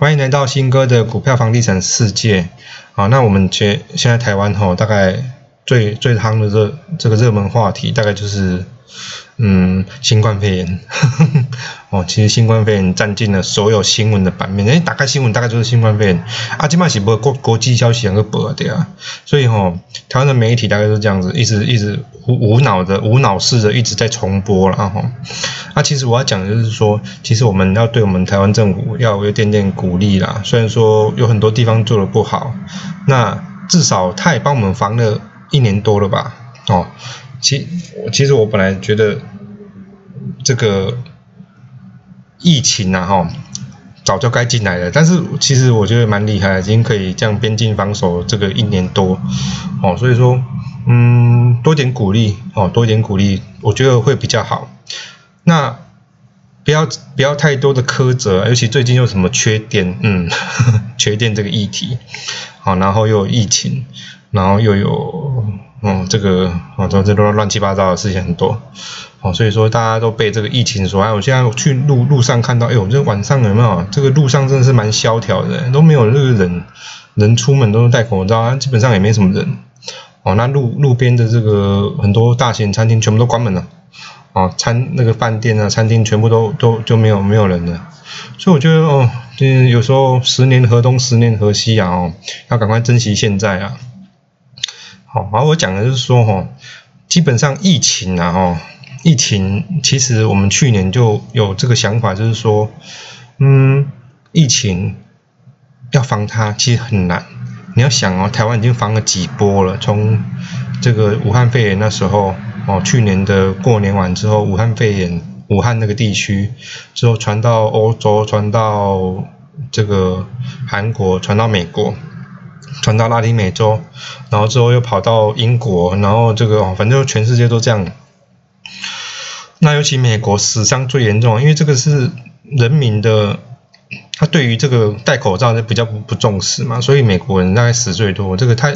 欢迎来到新哥的股票房地产世界。好，那我们觉现在台湾吼，大概最最夯的热这个热门话题，大概就是嗯新冠肺炎。哦，其实新冠肺炎占尽了所有新闻的版面。哎，打开新闻大概就是新冠肺炎。啊，今麦是播国国际消息两个播的啊，所以吼，台湾的媒体大概都这样子，一直一直无无脑的无脑式的一直在重播了吼。那其实我要讲的就是说，其实我们要对我们台湾政府要有点点鼓励啦。虽然说有很多地方做的不好，那至少他也帮我们防了一年多了吧？哦，其其实我本来觉得这个疫情啊，哈，早就该进来了。但是其实我觉得蛮厉害，已经可以这样边境防守这个一年多，哦，所以说，嗯，多点鼓励，哦，多点鼓励，我觉得会比较好。那不要不要太多的苛责，尤其最近又什么缺电，嗯，缺电这个议题，好，然后又有疫情，然后又有，嗯，这个，哦，这这都乱七八糟的事情很多，哦，所以说大家都被这个疫情所害。我现在去路路上看到，哎呦，这晚上有没有？这个路上真的是蛮萧条的，都没有那个人，人出门都是戴口罩，基本上也没什么人，哦，那路路边的这个很多大型餐厅全部都关门了。哦，餐那个饭店啊，餐厅全部都都就没有没有人了，所以我觉得哦，就有时候十年河东十年河西啊，哦，要赶快珍惜现在啊。好，然后我讲的就是说哈，基本上疫情啊，哦，疫情其实我们去年就有这个想法，就是说，嗯，疫情要防它其实很难。你要想哦，台湾已经防了几波了，从这个武汉肺炎那时候。哦，去年的过年完之后，武汉肺炎，武汉那个地区之后传到欧洲，传到这个韩国，传到美国，传到拉丁美洲，然后之后又跑到英国，然后这个反正全世界都这样。那尤其美国死伤最严重，因为这个是人民的，他对于这个戴口罩就比较不不重视嘛，所以美国人大概死最多。这个他，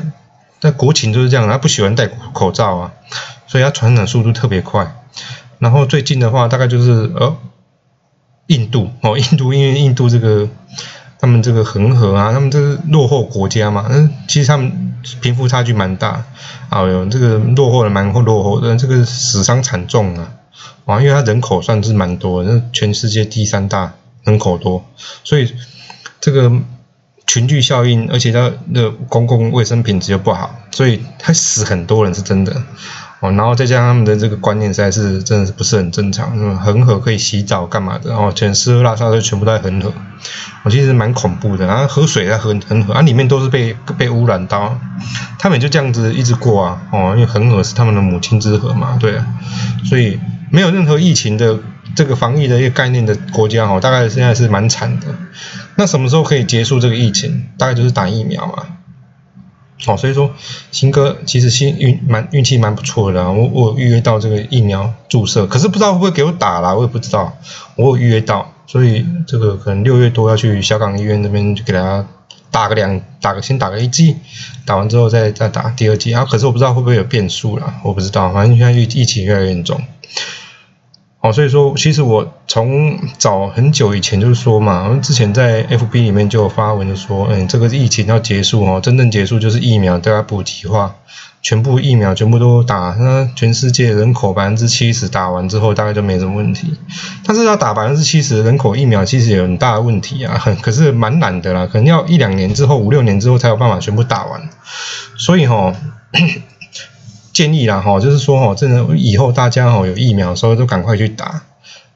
在国情就是这样，他不喜欢戴口罩啊。所以他传染速度特别快，然后最近的话大概就是呃，印度哦，印度因为印度这个他们这个恒河啊，他们这是落后国家嘛，嗯，其实他们贫富差距蛮大，哎呦，这个落后的蛮落后的，这个死伤惨重啊，啊，因为它人口算是蛮多，那全世界第三大人口多，所以这个群聚效应，而且它的公共卫生品质又不好，所以它死很多人是真的。然后再加上他们的这个观念实在是真的是不是很正常，嗯，恒河可以洗澡干嘛的？然后全湿拉沙都全部在恒河，我其实蛮恐怖的。然后河水在恒恒河，啊，里面都是被被污染到，他们就这样子一直过啊，哦，因为恒河是他们的母亲之河嘛，对，所以没有任何疫情的这个防疫的一个概念的国家，哦，大概现在是蛮惨的。那什么时候可以结束这个疫情？大概就是打疫苗嘛。哦，所以说新哥其实幸运蛮运气蛮不错的，我我预约到这个疫苗注射，可是不知道会不会给我打啦，我也不知道，我有预约到，所以这个可能六月多要去小港医院那边就给他打个两打个先打个一剂，打完之后再再打第二剂，啊，可是我不知道会不会有变数啦，我不知道，反正现在疫疫情越来越严重。哦，所以说，其实我从早很久以前就是说嘛，之前在 FB 里面就有发文，就说，嗯，这个疫情要结束哦，真正结束就是疫苗都要普及化，全部疫苗全部都打，那全世界人口百分之七十打完之后，大概就没什么问题。但是要打百分之七十人口疫苗，其实有很大的问题啊，可是蛮难的啦，可能要一两年之后，五六年之后才有办法全部打完。所以哈。建议啦哈，就是说哈，真的以后大家哈有疫苗的时候都赶快去打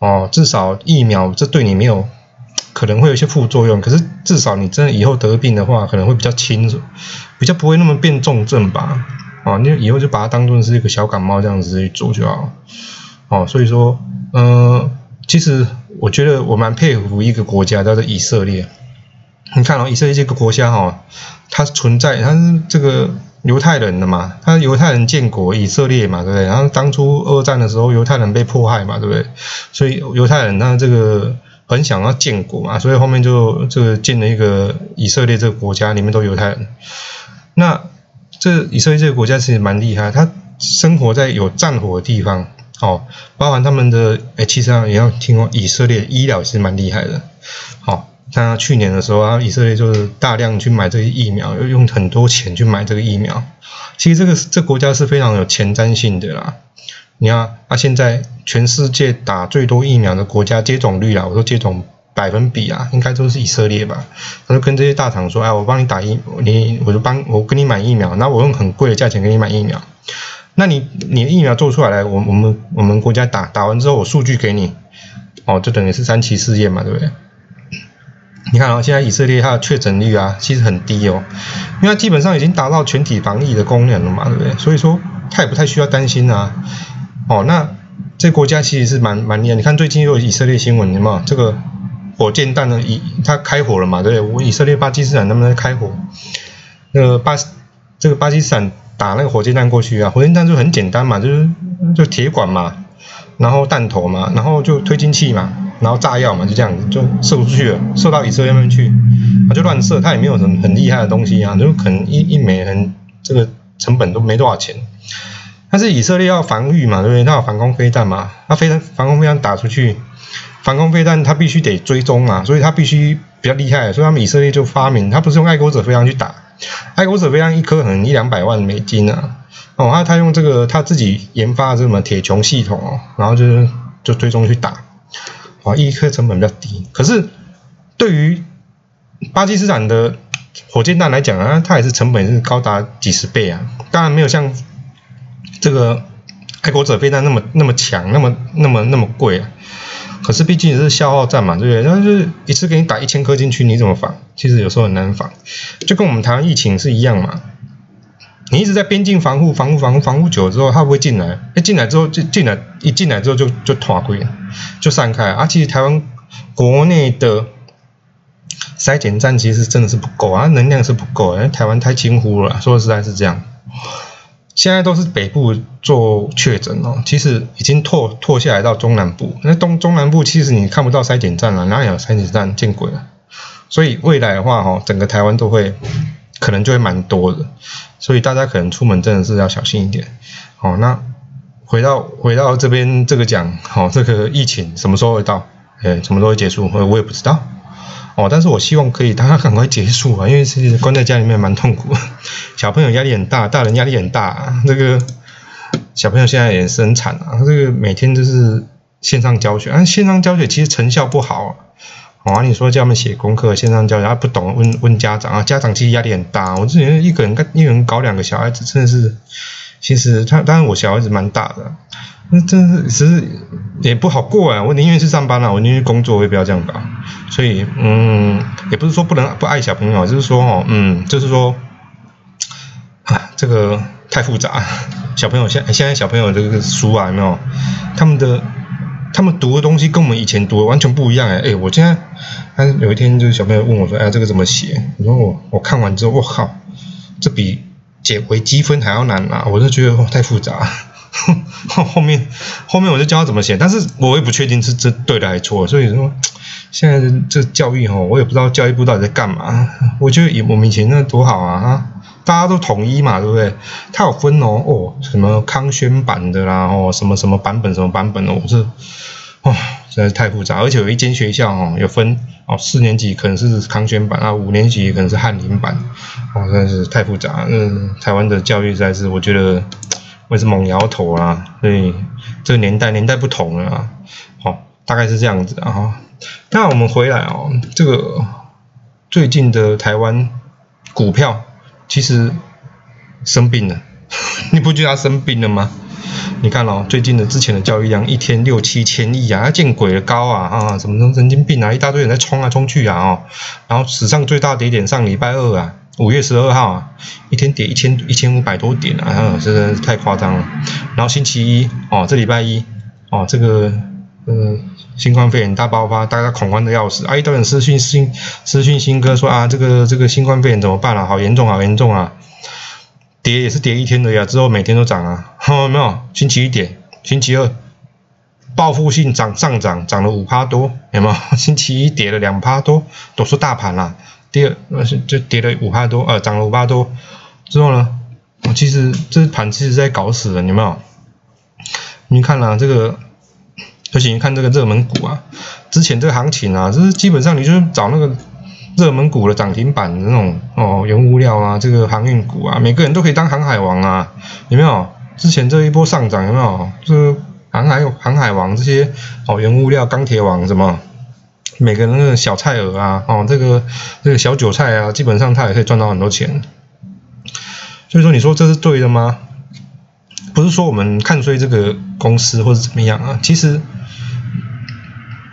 哦，至少疫苗这对你没有可能会有一些副作用，可是至少你真的以后得病的话可能会比较轻，比较不会那么变重症吧，哦，你以后就把它当做是一个小感冒这样子去做就好，哦，所以说，嗯，其实我觉得我蛮佩服一个国家叫做以色列，你看哦，以色列这个国家哈，它存在它是这个。犹太人的嘛，他犹太人建国以色列嘛，对不对？然后当初二战的时候，犹太人被迫害嘛，对不对？所以犹太人他这个很想要建国嘛，所以后面就这个建了一个以色列这个国家，里面都犹太人。那这以色列这个国家其实蛮厉害，他生活在有战火的地方，哦，包含他们的诶，其实上也要听过以色列医疗是蛮厉害的，好。像去年的时候啊，以色列就是大量去买这些疫苗，又用很多钱去买这个疫苗。其实这个这国家是非常有前瞻性的啦。你看，啊，现在全世界打最多疫苗的国家接种率啊，我说接种百分比啊，应该都是以色列吧？他就跟这些大厂说，哎，我帮你打疫，你我就帮我跟你买疫苗，那我用很贵的价钱给你买疫苗。那你你疫苗做出来了，我我们我们国家打打完之后，我数据给你，哦，就等于是三期试验嘛，对不对？你看啊，现在以色列它的确诊率啊，其实很低哦，因为它基本上已经达到全体防疫的功能了嘛，对不对？所以说它也不太需要担心啊。哦，那这国家其实是蛮蛮厉害。你看最近又有以色列新闻，有没有？这个火箭弹呢，以它开火了嘛，对不对？我以色列巴基斯坦能不能开火？那个巴这个巴基斯坦打那个火箭弹过去啊，火箭弹就很简单嘛，就是就铁管嘛，然后弹头嘛，然后就推进器嘛。然后炸药嘛，就这样子就射不出去了，射到以色列那边去，啊就乱射，它也没有什么很厉害的东西啊，就可能一一枚很这个成本都没多少钱。但是以色列要防御嘛，对不对？它有防空飞弹嘛，它飞弹防空飞弹打出去，防空飞弹它必须得追踪嘛，所以它必须比较厉害，所以他们以色列就发明，它不是用爱国者飞弹去打，爱国者飞弹一颗可能一两百万美金啊，哦，他他用这个他自己研发的这什么铁穹系统哦，然后就是就追踪去打。啊，一颗成本比较低，可是对于巴基斯坦的火箭弹来讲啊，它也是成本是高达几十倍啊。当然没有像这个爱国者飞弹那么那么强，那么那么那么贵啊。可是毕竟是消耗战嘛，对不对？那就是一次给你打一千颗进去，你怎么防？其实有时候很难防，就跟我们台湾疫情是一样嘛。你一直在边境防护、防护、防护、防护久了之后，它不会进来。一进来之后，就进来一进来之后就就团归了，就散开。啊，其实台湾国内的筛检站其实真的是不够啊，能量是不够，因为台湾太轻忽了。说实在是这样。现在都是北部做确诊哦，其实已经拓拓下来到中南部。那东中南部其实你看不到筛检站了，哪有筛检站？见鬼了！所以未来的话，哈，整个台湾都会。可能就会蛮多的，所以大家可能出门真的是要小心一点。好，那回到回到这边这个讲，好，这个疫情什么时候会到？哎，什么时候会结束？我我也不知道。哦，但是我希望可以大家赶快结束啊，因为是关在家里面蛮痛苦，小朋友压力很大，大人压力很大。这个小朋友现在也是很惨啊，这个每天都是线上教学，啊，线上教学其实成效不好。你说叫他们写功课，线上教学，他不懂，问问家长啊，家长其实压力很大。我之前一个人跟一个人搞两个小孩子，真的是，其实他当然我小孩子蛮大的，那真是其实也不好过啊。我宁愿去上班了，我宁愿工作，我也不要这样搞。所以，嗯，也不是说不能不爱小朋友，就是说哦，嗯，就是说，啊，这个太复杂。小朋友现现在小朋友这个书啊，有没有他们的？他们读的东西跟我们以前读的完全不一样哎哎，我现在，但是有一天就是小朋友问我说，哎，这个怎么写？我说我我看完之后，我靠，这比解微积分还要难啊！我就觉得太复杂。后面后面我就教他怎么写，但是我也不确定是这对的还是错。所以说现在这教育哈，我也不知道教育部到底在干嘛。我觉得以我们以前那多好啊哈。大家都统一嘛，对不对？它有分哦，哦，什么康轩版的啦，哦，什么什么版本，什么版本的，我是，哦，实在是太复杂。而且有一间学校哦，有分哦，四年级可能是康轩版啊，五年级可能是翰林版，哦，真的是太复杂。嗯，台湾的教育实在是，我觉得我也是猛摇头啊。所以这个年代年代不同了啊，好，大概是这样子啊。那我们回来哦，这个最近的台湾股票。其实生病了，你不觉得他生病了吗？你看哦，最近的之前的交易量一天六七千亿啊，见鬼了高啊啊！什么神经病啊，一大堆人在冲啊冲去啊哦，然后史上最大跌点上礼拜二啊，五月十二号啊，一天跌一千一千五百多点啊，真的是太夸张了。然后星期一哦，这礼拜一哦，这个呃。新冠肺炎大爆发，大家恐慌的要死。啊，一堆人私讯新私讯新哥说啊，这个这个新冠肺炎怎么办啊？好严重，好严重啊！跌也是跌一天的呀，之后每天都涨啊，有没有？星期一跌，星期二报复性涨上涨，涨了五趴多，有没有？星期一跌了两趴多，都是大盘啦。第二那是就跌了五趴多，呃，涨了五趴多之后呢，我其实这盘其实在搞死人，有没有？你看啦，这个。而且你看这个热门股啊，之前这个行情啊，就是基本上你就是找那个热门股的涨停板的那种哦，原物料啊，这个航运股啊，每个人都可以当航海王啊，有没有？之前这一波上涨有没有？这航海航海王这些哦，原物料钢铁王什么，每个人的小菜鹅啊，哦，这个这个小韭菜啊，基本上他也可以赚到很多钱。所以说，你说这是对的吗？不是说我们看衰这个公司或者怎么样啊，其实。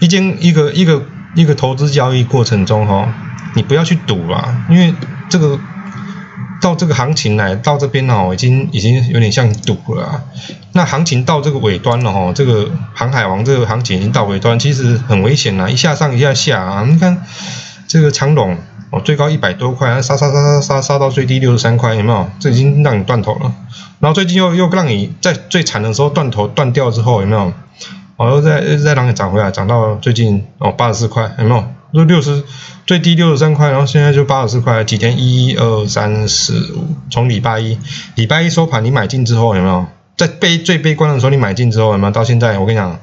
一间一个一个一个投资交易过程中哈，你不要去赌啦，因为这个到这个行情来到这边哦，已经已经有点像赌了。那行情到这个尾端了哈，这个航海王这个行情已经到尾端，其实很危险了，一下上一下下啊。你看这个长龙哦，最高一百多块，杀杀杀杀杀杀到最低六十三块，有没有？这已经让你断头了。然后最近又又让你在最惨的时候断头断掉之后，有没有？哦，又在又在让你涨回来，涨到最近哦八十四块，有没有？就六十最低六十三块，然后现在就八十四块。几天一二三四五，从礼拜一礼拜一收盘你买进之后有没有？在悲最悲观的时候你买进之后有没有？到现在我跟你讲，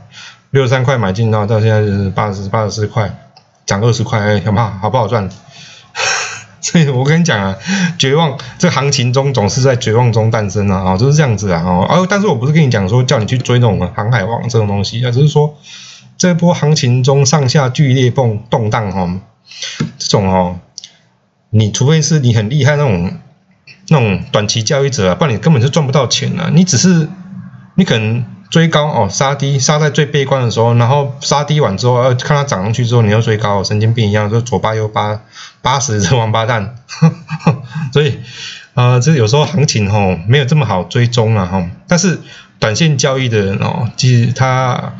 六十三块买进到到现在就是八十八十四块，涨二十块，哎，好不好？不好赚？所以我跟你讲啊，绝望这行情中总是在绝望中诞生啊，啊，就是这样子啊，哦，但是我不是跟你讲说叫你去追那种航海王这种东西啊，只是说这波行情中上下剧烈动动荡哈，这种哦，你除非是你很厉害那种那种短期交易者，不然你根本就赚不到钱啊，你只是你可能。追高哦，杀低，杀在最悲观的时候，然后杀低完之后，呃，看它涨上去之后，你要追高，神经病一样，就左八右八，八十这王八蛋，所以，呃，这有时候行情吼没有这么好追踪啊哈，但是短线交易的人哦，其实他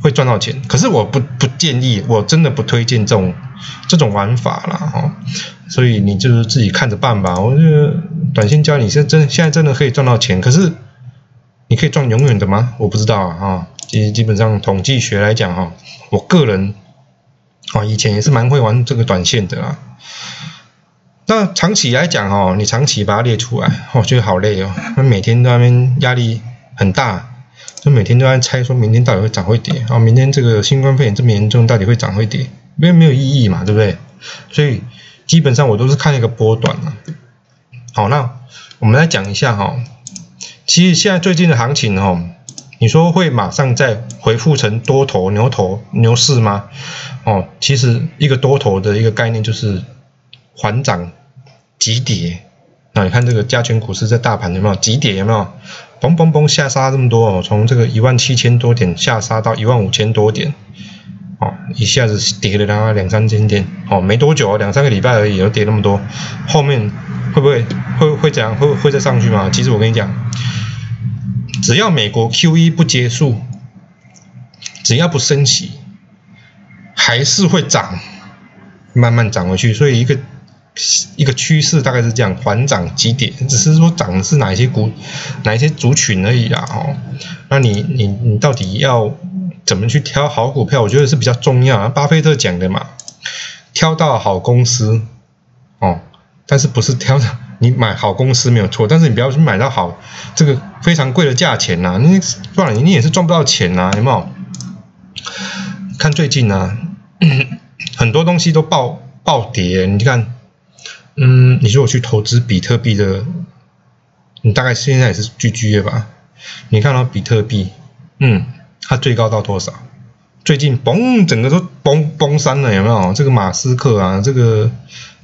会赚到钱，可是我不不建议，我真的不推荐这种这种玩法了哈，所以你就是自己看着办吧，我觉得短线交易你是真现在真的可以赚到钱，可是。你可以赚永远的吗？我不知道啊，其实基本上统计学来讲哈，我个人啊以前也是蛮会玩这个短线的啊。那长期来讲哈，你长期把它列出来，我觉得好累哦，那每天在那边压力很大，就每天都在猜说明天到底会涨会跌啊，明天这个新冠肺炎这么严重，到底会涨会跌？因为没有意义嘛，对不对？所以基本上我都是看一个波段啊。好，那我们来讲一下哈。其实现在最近的行情哈，你说会马上再回复成多头牛头牛市吗？哦，其实一个多头的一个概念就是缓涨急跌。那你看这个加权股市在大盘有没有急跌有没有？嘣嘣嘣下杀这么多哦，从这个一万七千多点下杀到一万五千多点，哦，一下子跌了大概两三千点，哦，没多久啊两三个礼拜而已，就跌那么多，后面会不会会会怎样？会会再上去吗？其实我跟你讲。只要美国 QE 不结束，只要不升息，还是会涨，慢慢涨回去。所以一个一个趋势大概是这样，缓涨急跌，只是说涨的是哪一些股、哪一些族群而已啦。哦，那你你你到底要怎么去挑好股票？我觉得是比较重要。巴菲特讲的嘛，挑到好公司，哦，但是不是挑的。你买好公司没有错，但是你不要去买到好这个非常贵的价钱呐，你赚你也是赚不到钱呐，有没有？看最近呢，很多东西都暴暴跌，你看，嗯，你说我去投资比特币的，你大概现在也是 GG 吧？你看到比特币，嗯，它最高到多少？最近嘣，整个都崩崩山了，有没有？这个马斯克啊，这个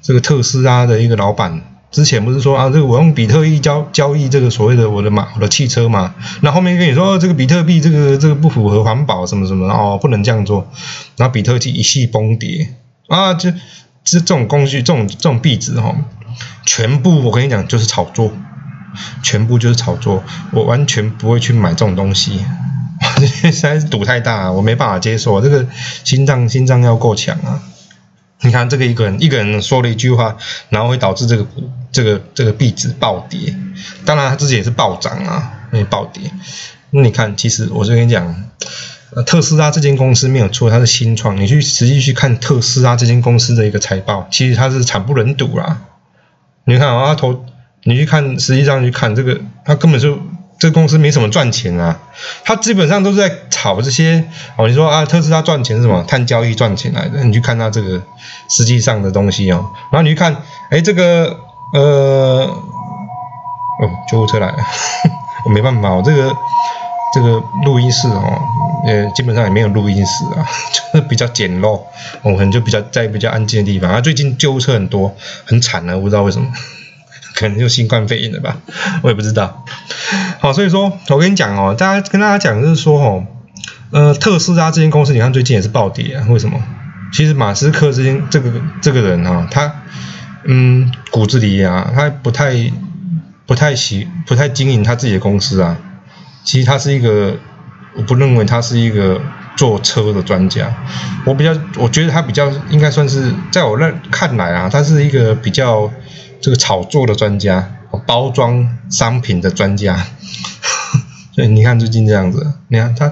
这个特斯拉的一个老板。之前不是说啊，这个我用比特币交交易这个所谓的我的马我的汽车嘛？那后面跟你说这个比特币这个这个不符合环保什么什么哦，不能这样做。然后比特币一系崩跌啊，这这这种工具这种这种币值哈，全部我跟你讲就是炒作，全部就是炒作，我完全不会去买这种东西，实在是赌太大，我没办法接受，这个心脏心脏要够强啊。你看这个一个人一个人说了一句话，然后会导致这个股这个这个币值暴跌。当然他自己也是暴涨啊，那暴跌。那你看，其实我就跟你讲，特斯拉这间公司没有错，它是新创。你去实际去看特斯拉这间公司的一个财报，其实它是惨不忍睹啦。你看啊，投你去看，实际上去看这个，它根本就。这个公司没什么赚钱啊，它基本上都是在炒这些哦。你说啊，特斯拉赚钱是什么？碳交易赚钱来的。你去看它这个实际上的东西哦，然后你去看，哎，这个呃，哦，救护车来了，我没办法，我这个这个录音室哦，呃，基本上也没有录音室啊，就是比较简陋，我可能就比较在比较安静的地方。啊，最近救护车很多，很惨啊，我不知道为什么。可能就新冠肺炎了吧，我也不知道。好，所以说我跟你讲哦，大家跟大家讲就是说哦，呃，特斯拉这间公司，你看最近也是暴跌啊。为什么？其实马斯克这间这个这个人啊，他嗯骨子里啊，他不太不太喜不太经营他自己的公司啊。其实他是一个，我不认为他是一个坐车的专家。我比较我觉得他比较应该算是在我认看来啊，他是一个比较。这个炒作的专家，包装商品的专家，所以你看最近这样子，你看他，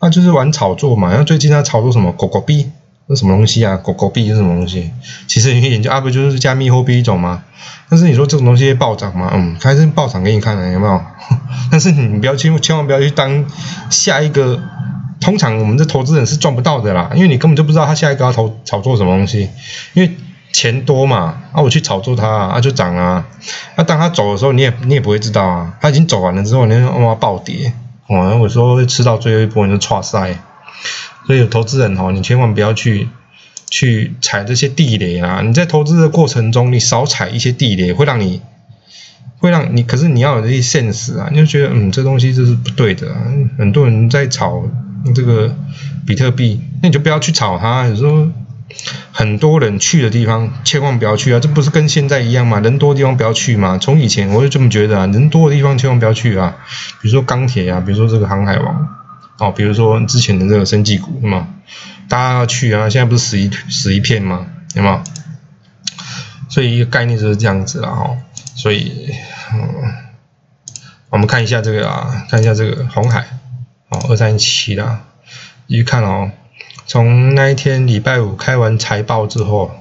他就是玩炒作嘛。然后最近他炒作什么狗狗币，那什么东西啊？狗狗币是什么东西？其实你研究啊，不就是加密货币一种吗？但是你说这种东西暴涨吗？嗯，开始暴涨给你看了，有没有？但是你不要去，千万不要去当下一个。通常我们的投资人是赚不到的啦，因为你根本就不知道他下一个要投炒作什么东西，因为。钱多嘛，啊，我去炒作它啊，就涨啊。那当他走的时候，你也你也不会知道啊。他已经走完了之后，你哇暴跌，哦，我说会吃到最后一波你就错塞。所以有投资人哦，你千万不要去去踩这些地雷啊。你在投资的过程中，你少踩一些地雷，会让你会让你，可是你要有这些现实啊，你就觉得嗯，这东西就是不对的啊。很多人在炒这个比特币，那你就不要去炒它。有时候。很多人去的地方，千万不要去啊！这不是跟现在一样吗？人多的地方不要去吗？从以前我就这么觉得啊，人多的地方千万不要去啊。比如说钢铁啊，比如说这个航海王，哦，比如说之前的这个生技股，是吗？大家要去啊！现在不是死一死一片吗？有没有？所以一个概念就是这样子啦，哦。所以，嗯，我们看一下这个啊，看一下这个红海，哦，二三七的，一看哦。从那一天礼拜五开完财报之后，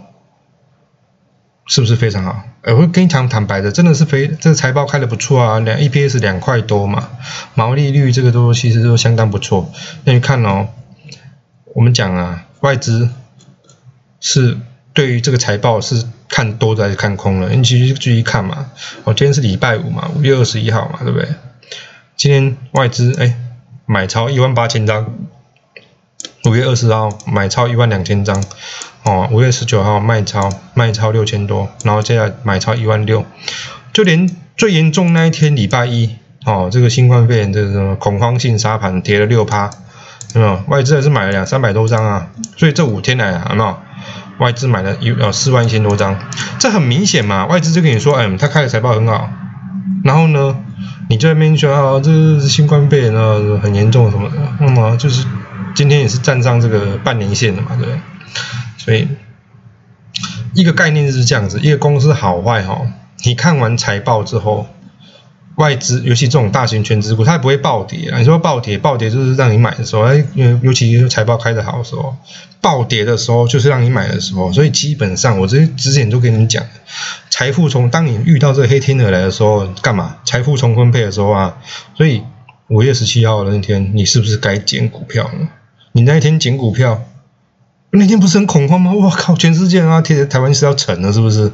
是不是非常好？我会跟你讲坦白的，真的是非这个财报开的不错啊，两 EPS 两块多嘛，毛利率这个都其实都相当不错。那你看哦，我们讲啊，外资是对于这个财报是看多的还是看空了？你其实注意看嘛。我今天是礼拜五嘛，五月二十一号嘛，对不对？今天外资哎买超一万八千张。五月二十号买超一万两千张，哦，五月十九号卖超卖超六千多，然后接下来买超一万六，就连最严重那一天礼拜一，哦，这个新冠肺炎这个恐慌性杀盘跌了六趴，有没有？外资还是买了两三百多张啊，所以这五天来有没有？外资买了一呃四万一千多张，这很明显嘛，外资就跟你说，嗯，他开的财报很好，然后呢，你在那边说啊，这是新冠肺炎啊，很严重什么的，那么就是。今天也是站上这个半年线的嘛，对不对？所以一个概念就是这样子，一个公司好坏哈，你看完财报之后，外资尤其这种大型全资股，它也不会暴跌啊。你说暴跌，暴跌就是让你买的时候，哎，因为尤其是财报开的好的时候，暴跌的时候就是让你买的时候。所以基本上我这之前都跟你讲，财富从当你遇到这个黑天鹅来的时候，干嘛？财富重分配的时候啊。所以五月十七号的那天，你是不是该减股票呢？你那一天捡股票，那天不是很恐慌吗？我靠，全世界啊，台台湾是要沉了，是不是？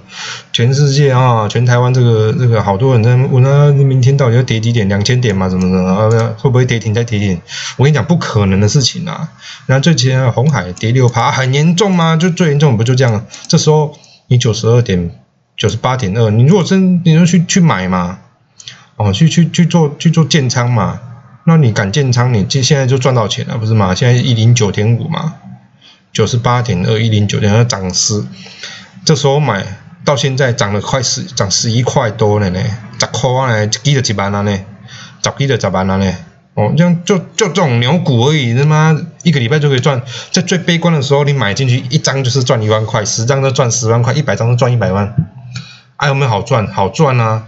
全世界啊，全台湾这个这个好多人在问啊，明天到底要跌几点？两千点嘛？怎么怎么？会不会跌停再跌停？我跟你讲，不可能的事情啊！然后最前红海跌六趴，很严重吗？就最严重不就这样？这时候你九十二点九十八点二，你如果真你就去去买嘛，哦，去去去做去做建仓嘛。那你敢建仓，你现现在就赚到钱了，不是吗？现在一零九点五嘛，九十八点二，一零九点二涨十，这时候买到现在涨了快十，涨十一块多了呢，十块呢，几的几万了呢，十几的十万了呢，哦，这样就就这种牛股而已，他妈一个礼拜就可以赚，在最悲观的时候，你买进去一张就是赚一万块，十张都赚十万块，一百张都赚一百万，哎，有没有好赚？好赚啊，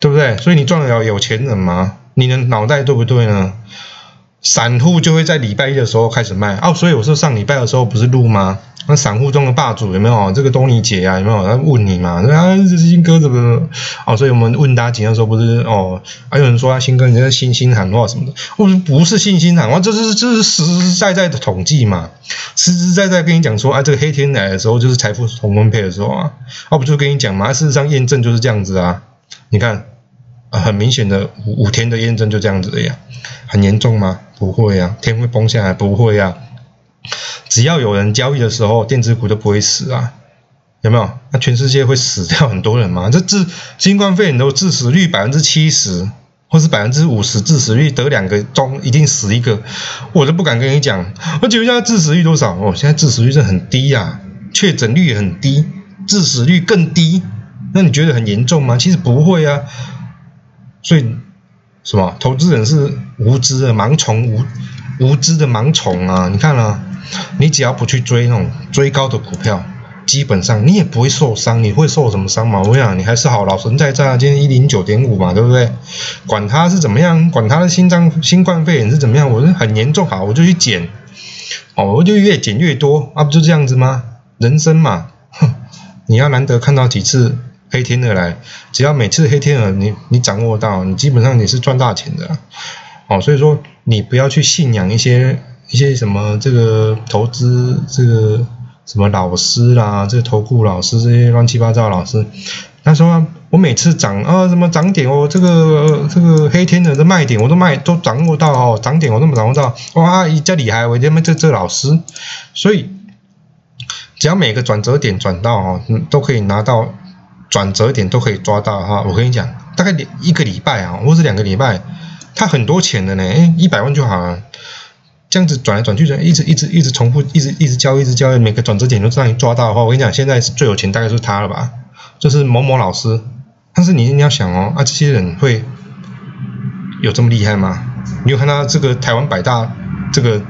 对不对？所以你赚得了有钱人吗？你的脑袋对不对呢？散户就会在礼拜一的时候开始卖哦，所以我说上礼拜的时候不是录吗？那散户中的霸主有没有？这个东尼姐啊，有没有？他问你嘛？啊，这新哥怎么？哦，所以我们问大家的时候不是哦？还有人说啊，新哥你在信心喊话什么的？我说不是信心喊话，这是这是实实在在的统计嘛，实实在在跟你讲说啊，这个黑天来的时候就是财富同分配的时候啊，啊不就跟你讲嘛？事实上验证就是这样子啊，你看，很明显的五五天的验证就这样子的呀，很严重吗？不会啊，天会崩下来？不会啊。只要有人交易的时候，电子股就不会死啊，有没有？那全世界会死掉很多人吗？这致新冠肺炎都致死率百分之七十，或是百分之五十致死率，得两个中一定死一个，我都不敢跟你讲。我请问一下，致死率多少？哦，现在致死率是很低呀，确诊率也很低，致死率更低。那你觉得很严重吗？其实不会啊。所以什么？投资人是无知的盲从，无无知的盲从啊！你看啊。你只要不去追那种追高的股票，基本上你也不会受伤。你会受什么伤嘛？我想你还是好老神在在，今天一零九点五嘛，对不对？管他是怎么样，管他的心脏新冠肺炎是怎么样，我是很严重，好我就去减，哦，我就越减越多，啊不就这样子吗？人生嘛，哼，你要难得看到几次黑天鹅来，只要每次黑天鹅你你掌握到，你基本上你是赚大钱的，哦，所以说你不要去信仰一些。一些什么这个投资这个什么老师啦，这个投顾老师这些乱七八糟的老师，他说我每次涨啊什么涨点哦，这个这个黑天鹅的卖点我都卖都掌握到哦，涨点我都没掌握到，哇，一家厉害，我这边这这老师，所以只要每个转折点转到哦，都可以拿到转折点都可以抓到哈，我跟你讲，大概一个礼拜啊，或者两个礼拜，他很多钱的呢，哎，一百万就好了。这样子转来转去，转一直一直一直重复，一直一直交，一直交，每个转折点都让你抓到的话，我跟你讲，现在最有钱，大概是他了吧？就是某某老师。但是你你要想哦，啊，这些人会有这么厉害吗？你有看到这个台湾百大这个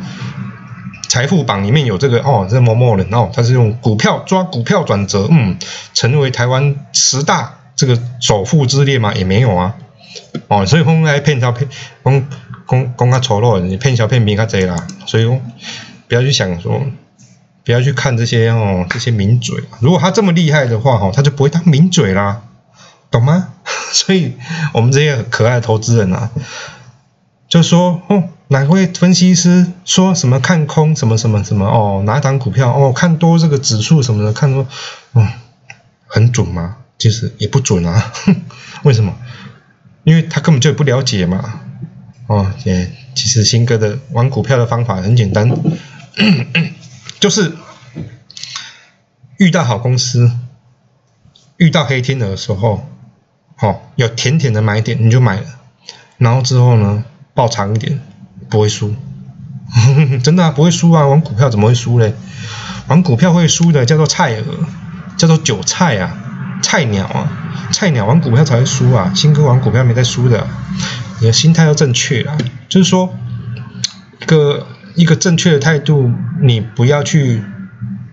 财富榜里面有这个哦，这某某人哦，他是用股票抓股票转折，嗯，成为台湾十大这个首富之列吗？也没有啊。哦，所以后来骗他骗，讲讲讲较丑陋，你骗小骗兵较济啦。所以不要去想说，不要去看这些哦，这些名嘴。如果他这么厉害的话，哈，他就不会当名嘴啦，懂吗？所以我们这些可爱的投资人啊，就说哦，哪位分析师说什么看空什么什么什么哦，哪一档股票哦，看多这个指数什么的，看多，嗯，很准吗？其实也不准啊，为什么？因为他根本就不了解嘛，哦，也其实新哥的玩股票的方法很简单，就是遇到好公司，遇到黑天鹅的时候，哦，有甜甜的买点你就买了，然后之后呢，爆长一点，不会输，真的不会输啊！玩股票怎么会输嘞？玩股票会输的叫做菜鹅，叫做韭菜啊，菜鸟啊。菜鸟玩股票才会输啊，新哥玩股票没在输的，你的心态要正确啊，就是说一个一个正确的态度，你不要去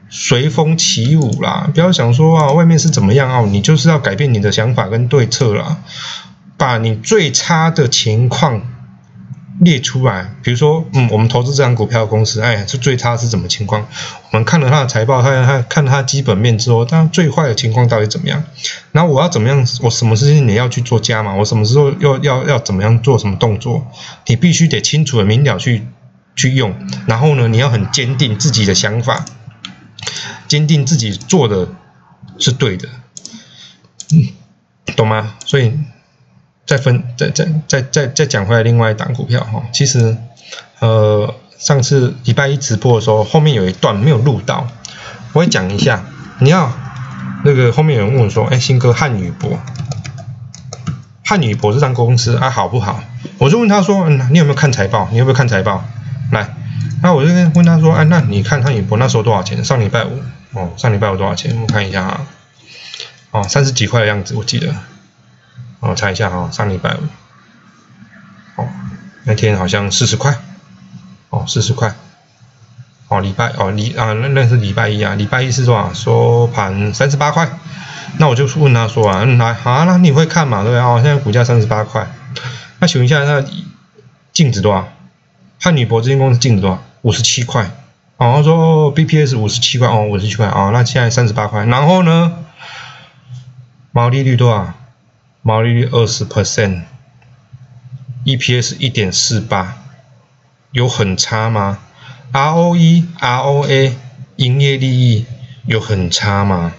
随风起舞啦，不要想说啊外面是怎么样哦，你就是要改变你的想法跟对策啦，把你最差的情况。列出来，比如说，嗯，我们投资这张股票的公司，哎，是最差是怎么情况？我们看了它的财报，看看看它基本面之后，它最坏的情况到底怎么样？然后我要怎么样？我什么事情你要去做加码？我什么时候要要要怎么样做什么动作？你必须得清楚的明了去去用。然后呢，你要很坚定自己的想法，坚定自己做的是对的，嗯，懂吗？所以。再分，再再再再再讲回来，另外一档股票哈，其实，呃，上次礼拜一直播的时候，后面有一段没有录到，我会讲一下。你要那个后面有人问我说，哎，新哥汉语博，汉语博这张公司啊好不好？我就问他说，嗯，你有没有看财报？你有没有看财报？来，那我就问他说，哎，那你看汉语博那时候多少钱？上礼拜五，哦，上礼拜五多少钱？我看一下啊，哦，三十几块的样子，我记得。我猜一下哈，上礼拜五，哦，那天好像四十块，哦，四十块，哦，礼拜哦礼啊那那是礼拜一啊，礼拜一是多少？收盘三十八块，那我就问他说啊，来好，那你会看嘛？对啊，现在股价三十八块，那请问一下，那净值多少？汉女博这间公司净值多少？五十七块。哦，说 BPS 五十七块，哦，五十七块，哦，那现在三十八块。然后呢，毛利率多少？毛利率二十 percent，EPS 一点四八，有很差吗？ROE、ROA、营业利益有很差吗？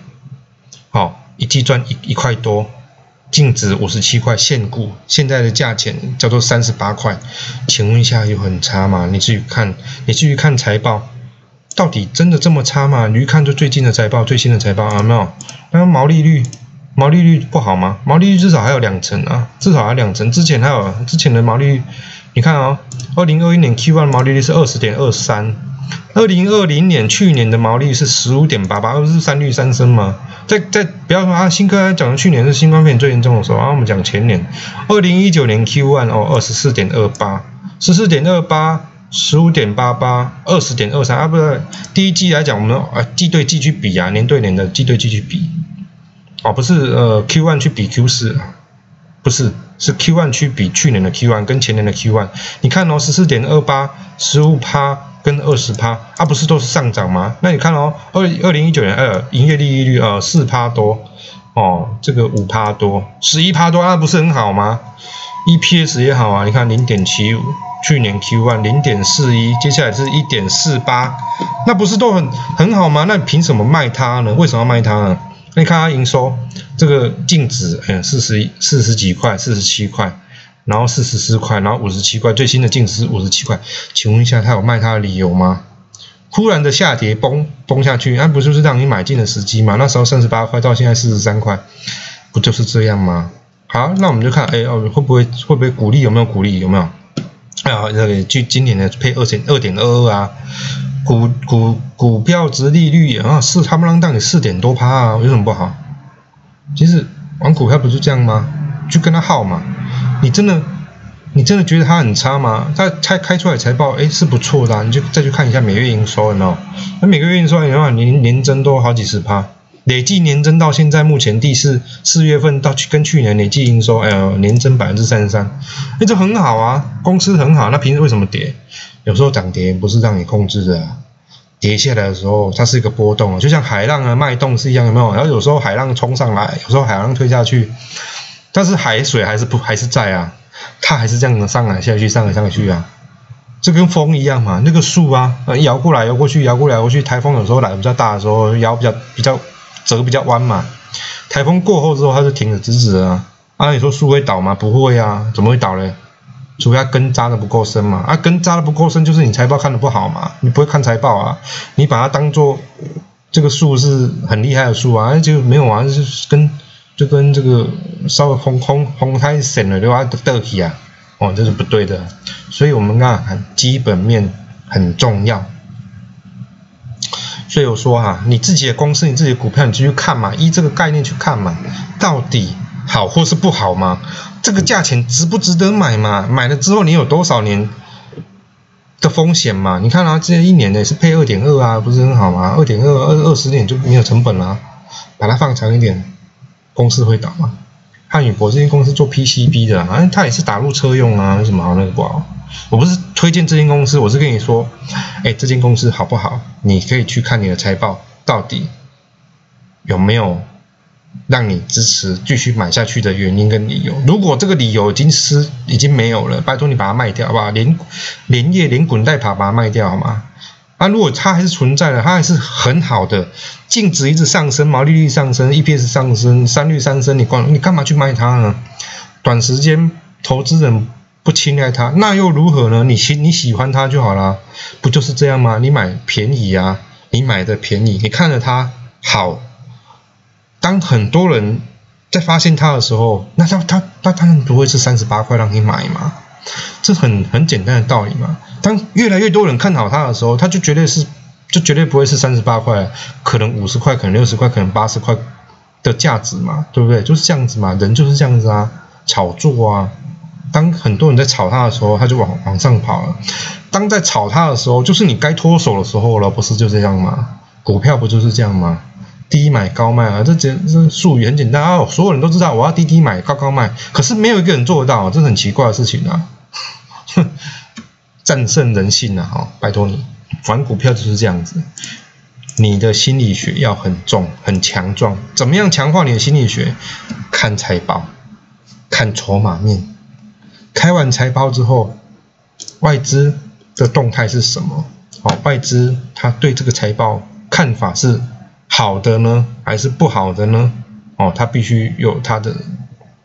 好，一季赚一一块多，净值五十七块，现股现在的价钱叫做三十八块，请问一下有很差吗？你去看，你继续看财报，到底真的这么差吗？你去看就最近的财报，最新的财报啊没有？那毛利率。毛利率不好吗？毛利率至少还有两成啊，至少还有两成。之前还有之前的毛利率，你看啊，二零二一年 Q1 毛利率是二十点二三，二零二零年去年的毛利率是十五点八八，不是三率三升吗？在在不要说啊，新科讲的去年是新冠肺炎最严重的时候，啊，我们讲前年，二零一九年 Q1 哦，二十四点二八，十四点二八，十五点八八，二十点二三啊，不是第一季来讲，我们啊季对季去比啊，年对年的季对季去比。哦，不是，呃，Q one 去比 Q 四，不是，是 Q one 去比去年的 Q one 跟前年的 Q one。你看哦，十四点二八，十五趴跟二十趴，啊，不是都是上涨吗？那你看哦，二二零一九年二营业利率呃四趴多，哦，这个五趴多，十一趴多，那不是很好吗？EPS 也好啊，你看零点七五，去年 Q one 零点四一，接下来是一点四八，那不是都很很好吗？那凭什么卖它呢？为什么要卖它呢？你看它营收这个净值，哎呀，四十四十几块，四十七块，然后四十四块，然后五十七块，最新的净值是五十七块。请问一下，他有卖它的理由吗？突然的下跌崩崩下去，那不就是让你买进的时机吗？那时候三十八块到现在四十三块，不就是这样吗？好，那我们就看，哎哦，会不会会不会鼓励？有没有鼓励？有没有？啊，那个就今年的配二点二点二二啊。股股股票值利率啊，是他们让当你四点多趴啊，有什么不好？其实玩股票不是这样吗？就跟他耗嘛。你真的你真的觉得它很差吗？它开开出来财报，哎，是不错的，你就再去看一下每月营收有没有？那每个月营收的话，年年增都好几十趴，累计年增到现在目前第四四月份到去跟去年累计营收，哎呦，年增百分之三十三，哎，这很好啊，公司很好，那平时为什么跌？有时候涨跌不是让你控制的，跌下来的时候它是一个波动，就像海浪啊脉动是一样，有没有？然后有时候海浪冲上来，有时候海浪退下去，但是海水还是不还是在啊，它还是这样的上来下去上来上去啊，就跟风一样嘛。那个树啊，摇过来摇过去，摇过来摇过去，台风有时候来比较大的时候，摇比较比较折比较弯嘛。台风过后之后，它就停的直直的啊。啊，你说树会倒吗？不会啊，怎么会倒呢？除非根扎的不够深嘛，啊，根扎的不够深，就是你财报看的不好嘛，你不会看财报啊，你把它当做这个树是很厉害的树啊，就没有啊，就是跟就跟这个稍微红红红太深了，对吧？得起啊，哦，这是不对的，所以我们看基本面很重要，所以我说哈，你自己的公司，你自己的股票，你继续看嘛，依这个概念去看嘛，到底好或是不好嘛？这个价钱值不值得买嘛？买了之后你有多少年的风险嘛？你看啊，这一年呢是配二点二啊，不是很好吗？二点二二二十年就没有成本了，把它放长一点，公司会倒吗？汉语博这间公司做 PCB 的，反正它也是打入车用啊，有什么好那个不好？我不是推荐这间公司，我是跟你说，哎，这间公司好不好？你可以去看你的财报，到底有没有？让你支持继续买下去的原因跟理由，如果这个理由已经失已经没有了，拜托你把它卖掉好不好？连连夜连滚带爬把它卖掉好吗？啊，如果它还是存在的，它还是很好的，净值一直上升，毛利率上升，EPS 上升，三率上升，你光你干嘛去卖它呢？短时间投资人不青睐它，那又如何呢？你喜你喜欢它就好了，不就是这样吗？你买便宜啊，你买的便宜，你看着它好。当很多人在发现它的时候，那他他他当然不会是三十八块让你买嘛，这很很简单的道理嘛。当越来越多人看好它的时候，它就绝对是就绝对不会是三十八块，可能五十块，可能六十块，可能八十块的价值嘛，对不对？就是这样子嘛，人就是这样子啊，炒作啊。当很多人在炒它的时候，它就往往上跑了；当在炒它的时候，就是你该脱手的时候了，不是就这样吗？股票不就是这样吗？低买高卖啊，这简这术语很简单啊，所有人都知道我要低低买高高卖，可是没有一个人做得到，这很奇怪的事情啊。哼 战胜人性啊！哈，拜托你，玩股票就是这样子，你的心理学要很重、很强壮。怎么样强化你的心理学？看财报，看筹码面。开完财报之后，外资的动态是什么？哦，外资他对这个财报看法是好的呢，还是不好的呢？哦，他必须有他的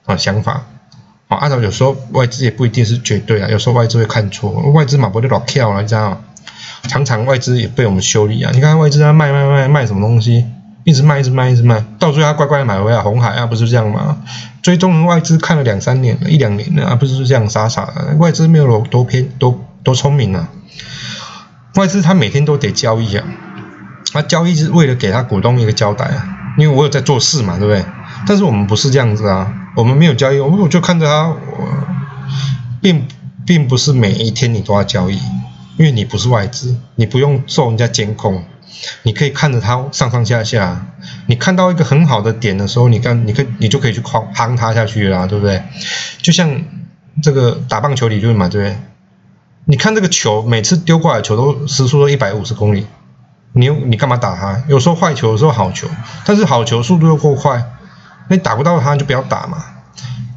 啊想法。哦，按照有时候外资也不一定是绝对啊，有时候外资会看错，外资嘛不就老跳啊，你知道吗？常常外资也被我们修理啊。你看外资在卖卖卖卖什么东西，一直卖一直卖一直卖，到最后他乖乖买回来，红海啊不是这样吗？追踪外资看了两三年了，一两年了啊，不是这样傻傻的。外资没有多偏多多聪明啊，外资他每天都得交易啊，他交易是为了给他股东一个交代啊，因为我有在做事嘛，对不对？但是我们不是这样子啊，我们没有交易，我我就看着他，我并并不是每一天你都要交易，因为你不是外资，你不用受人家监控。你可以看着他上上下下，你看到一个很好的点的时候，你看，你可你就可以去框夯它下去了，对不对？就像这个打棒球理论嘛，对不对？你看这个球，每次丢过来球都时速都一百五十公里，你你干嘛打他？有时候坏球，有时候好球，但是好球速度又够快，你打不到他就不要打嘛。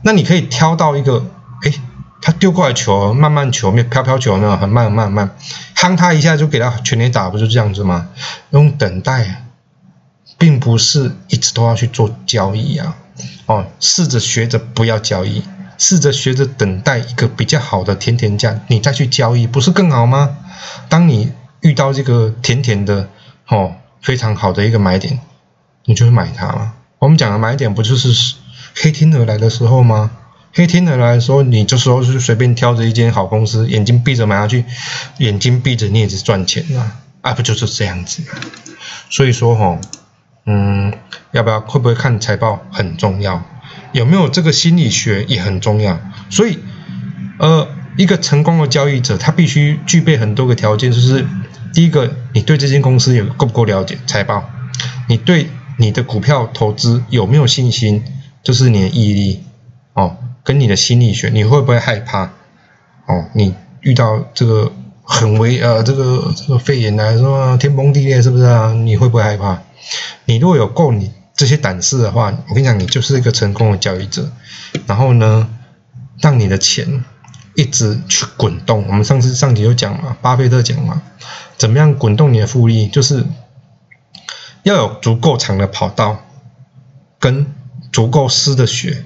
那你可以挑到一个，哎。他丢过来球，慢慢球，没飘飘球呢，很慢很慢很慢，夯他一下就给他全力打，不就这样子吗？用等待，并不是一直都要去做交易啊。哦，试着学着不要交易，试着学着等待一个比较好的甜甜价，你再去交易，不是更好吗？当你遇到这个甜甜的，哦，非常好的一个买点，你就会买它嘛。我们讲的买点不就是黑天鹅来的时候吗？黑天鹅来的时候，你这时候是随便挑着一间好公司，眼睛闭着买下去，眼睛闭着你也是赚钱啊，啊不就是这样子嘛？所以说哈，嗯，要不要会不会看财报很重要，有没有这个心理学也很重要。所以，呃，一个成功的交易者，他必须具备很多个条件，就是第一个，你对这间公司有够不够了解财报？你对你的股票投资有没有信心？就是你的毅力哦。跟你的心理学，你会不会害怕？哦，你遇到这个很危呃，这个这个肺炎来说天崩地裂是不是啊？你会不会害怕？你如果有够你这些胆识的话，我跟你讲，你就是一个成功的交易者。然后呢，让你的钱一直去滚动。我们上次上集有讲嘛，巴菲特讲嘛，怎么样滚动你的复利？就是要有足够长的跑道，跟足够湿的雪。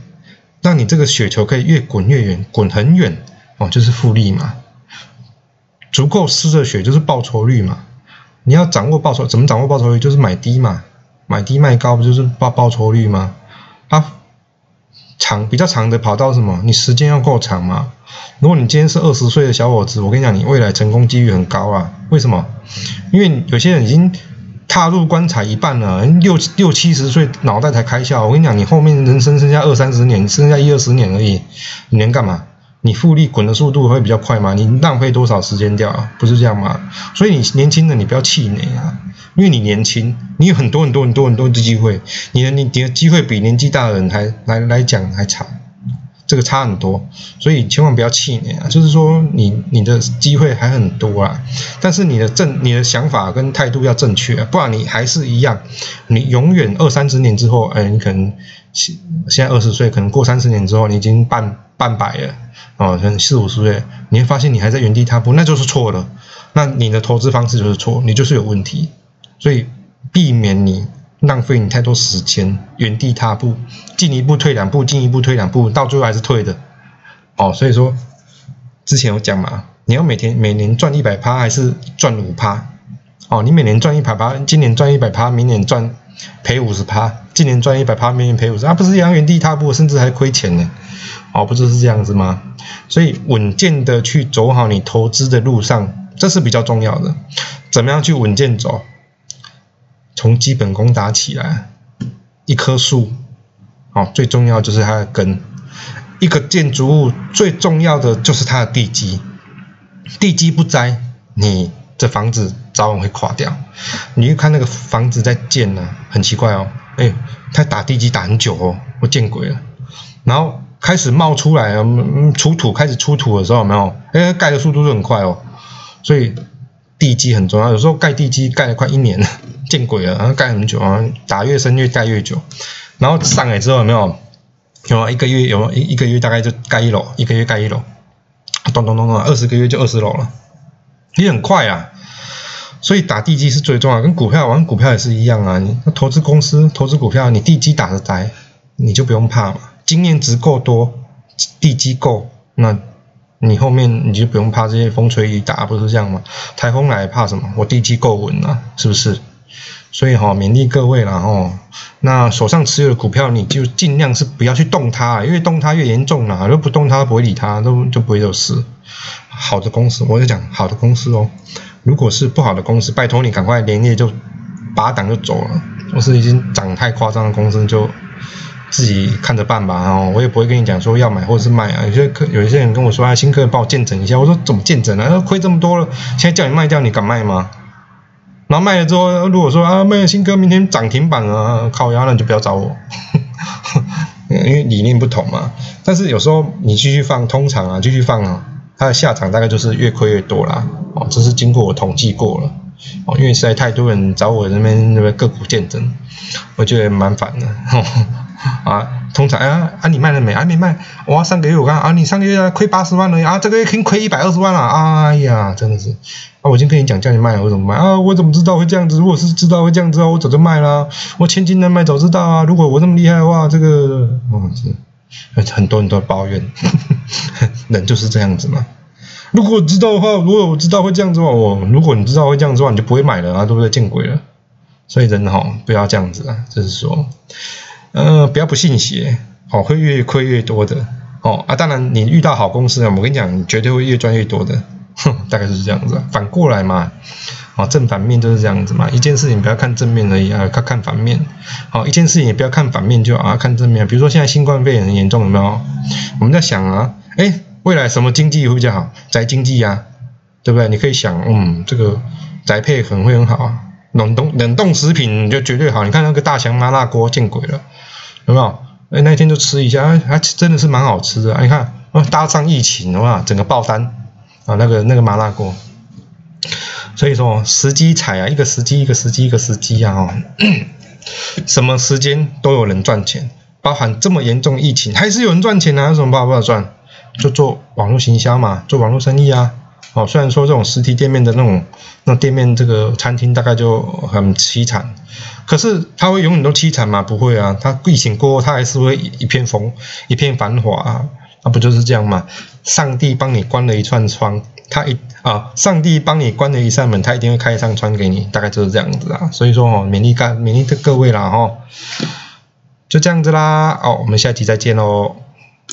让你这个雪球可以越滚越远，滚很远哦，就是复利嘛。足够湿的雪就是报酬率嘛。你要掌握报酬，怎么掌握报酬率？就是买低嘛，买低卖高不就是报报酬率吗？啊，长比较长的跑道什么？你时间要够长嘛。如果你今天是二十岁的小伙子，我跟你讲，你未来成功几率很高啊。为什么？因为有些人已经。踏入棺材一半了，六六七十岁脑袋才开窍。我跟你讲，你后面人生剩下二三十年，剩下一二十年而已，你能干嘛？你复利滚的速度会比较快吗？你浪费多少时间掉啊？不是这样吗？所以你年轻的，你不要气馁啊，因为你年轻，你有很多很多很多很多的机会，你的你你的机会比年纪大的人还来来讲还长。这个差很多，所以千万不要气馁啊！就是说，你你的机会还很多啊，但是你的正你的想法跟态度要正确，不然你还是一样，你永远二三十年之后，哎，你可能现现在二十岁，可能过三十年之后，你已经半半百了，哦，可能四五十岁，你会发现你还在原地踏步，那就是错了，那你的投资方式就是错，你就是有问题，所以避免你。浪费你太多时间，原地踏步，进一步退两步，进一步退两步，到最后还是退的。哦，所以说之前有讲嘛，你要每天每年赚一百趴还是赚五趴？哦，你每年赚一百趴，今年赚一百趴，明年赚赔五十趴，今年赚一百趴，明年赔五十，啊，不是一样原地踏步，甚至还亏钱呢？哦，不就是这样子吗？所以稳健的去走好你投资的路上，这是比较重要的。怎么样去稳健走？从基本功打起来，一棵树，哦，最重要就是它的根。一个建筑物最重要的就是它的地基，地基不栽，你这房子早晚会垮掉。你去看那个房子在建呢，很奇怪哦，哎，它打地基打很久哦，我见鬼了。然后开始冒出来了，出土开始出土的时候，有没有？哎，盖的速度就很快哦。所以地基很重要。有时候盖地基盖了快一年了，见鬼了，然后盖很久啊，打越深越盖越久。然后上来之后有没有？有啊，一个月有一一个月大概就盖一楼，一个月盖一楼，咚咚咚咚，二十个月就二十楼了，也很快啊。所以打地基是最重要，跟股票玩股票也是一样啊。你投资公司投资股票，你地基打得呆，你就不用怕嘛。经验值够多，地基够，那你后面你就不用怕这些风吹雨打，不是这样吗？台风来怕什么？我地基够稳啊，是不是？所以哈，勉励各位啦哈。那手上持有的股票，你就尽量是不要去动它，因为动它越严重啦。如果不动它，不会理它，都就不会有事。好的公司，我就讲好的公司哦。如果是不好的公司，拜托你赶快连夜就拔档就走了。或是已经涨太夸张的公司，就自己看着办吧。哦，我也不会跟你讲说要买或是卖啊。有些客有一些人跟我说啊，新客帮我见证一下。我说怎么见证啊？亏这么多了，现在叫你卖掉，你敢卖吗？然后卖了之后，如果说啊卖了新歌明天涨停板啊，靠压那你就不要找我，因为理念不同嘛。但是有时候你继续放，通常啊继续放啊，它的下场大概就是越亏越多啦。哦，这是经过我统计过了。哦，因为实在太多人找我那边那边个股见证，我觉得蛮烦的。啊，通常啊啊你卖了没？啊没卖，哇上个月我看啊你上个月亏八十万了啊，这个月肯定亏一百二十万了，哎呀真的是。啊，我已经跟你讲叫你卖，我怎么卖啊？我怎么知道会这样子？如果是知道会这样子啊，我早就卖了。我千金难买早知道啊！如果我那么厉害的话，这个，嗯，是很多人都抱怨，人就是这样子嘛。如果知道的话，如果我知道会这样子的话，我如果你知道会这样子的话，你就不会买了啊，对不对？见鬼了！所以人哈，不要这样子啊，就是说，呃，不要不信邪，哦，会越亏越多的，哦啊，当然你遇到好公司啊，我跟你讲，你绝对会越赚越多的。哼，大概就是这样子，反过来嘛，哦，正反面就是这样子嘛。一件事情不要看正面而已啊，看看反面。好，一件事情也不要看反面，就啊看正面。比如说现在新冠肺炎很严重，有没有？我们在想啊，哎，未来什么经济会比较好？宅经济呀，对不对？你可以想，嗯，这个宅配可能会很好啊。冷冻冷冻食品就绝对好。你看那个大强麻辣锅，见鬼了，有没有？哎，那天就吃一下，还真的是蛮好吃的。你看，搭上疫情，的话，整个爆单。啊，那个那个麻辣锅，所以说时机踩啊，一个时机一个时机一个时机啊，哦，什么时间都有人赚钱，包含这么严重疫情还是有人赚钱啊，有什么办法赚？就做网络行销嘛，做网络生意啊，哦，虽然说这种实体店面的那种那店面这个餐厅大概就很凄惨，可是它会永远都凄惨吗？不会啊，它疫情过后它还是会一片风一片繁华啊。那不就是这样吗？上帝帮你关了一串窗，他一啊，上帝帮你关了一扇门，他一定会开一扇窗给你，大概就是这样子啊。所以说哦，勉励干勉励各位啦哈，就这样子啦。哦，我们下期再见喽。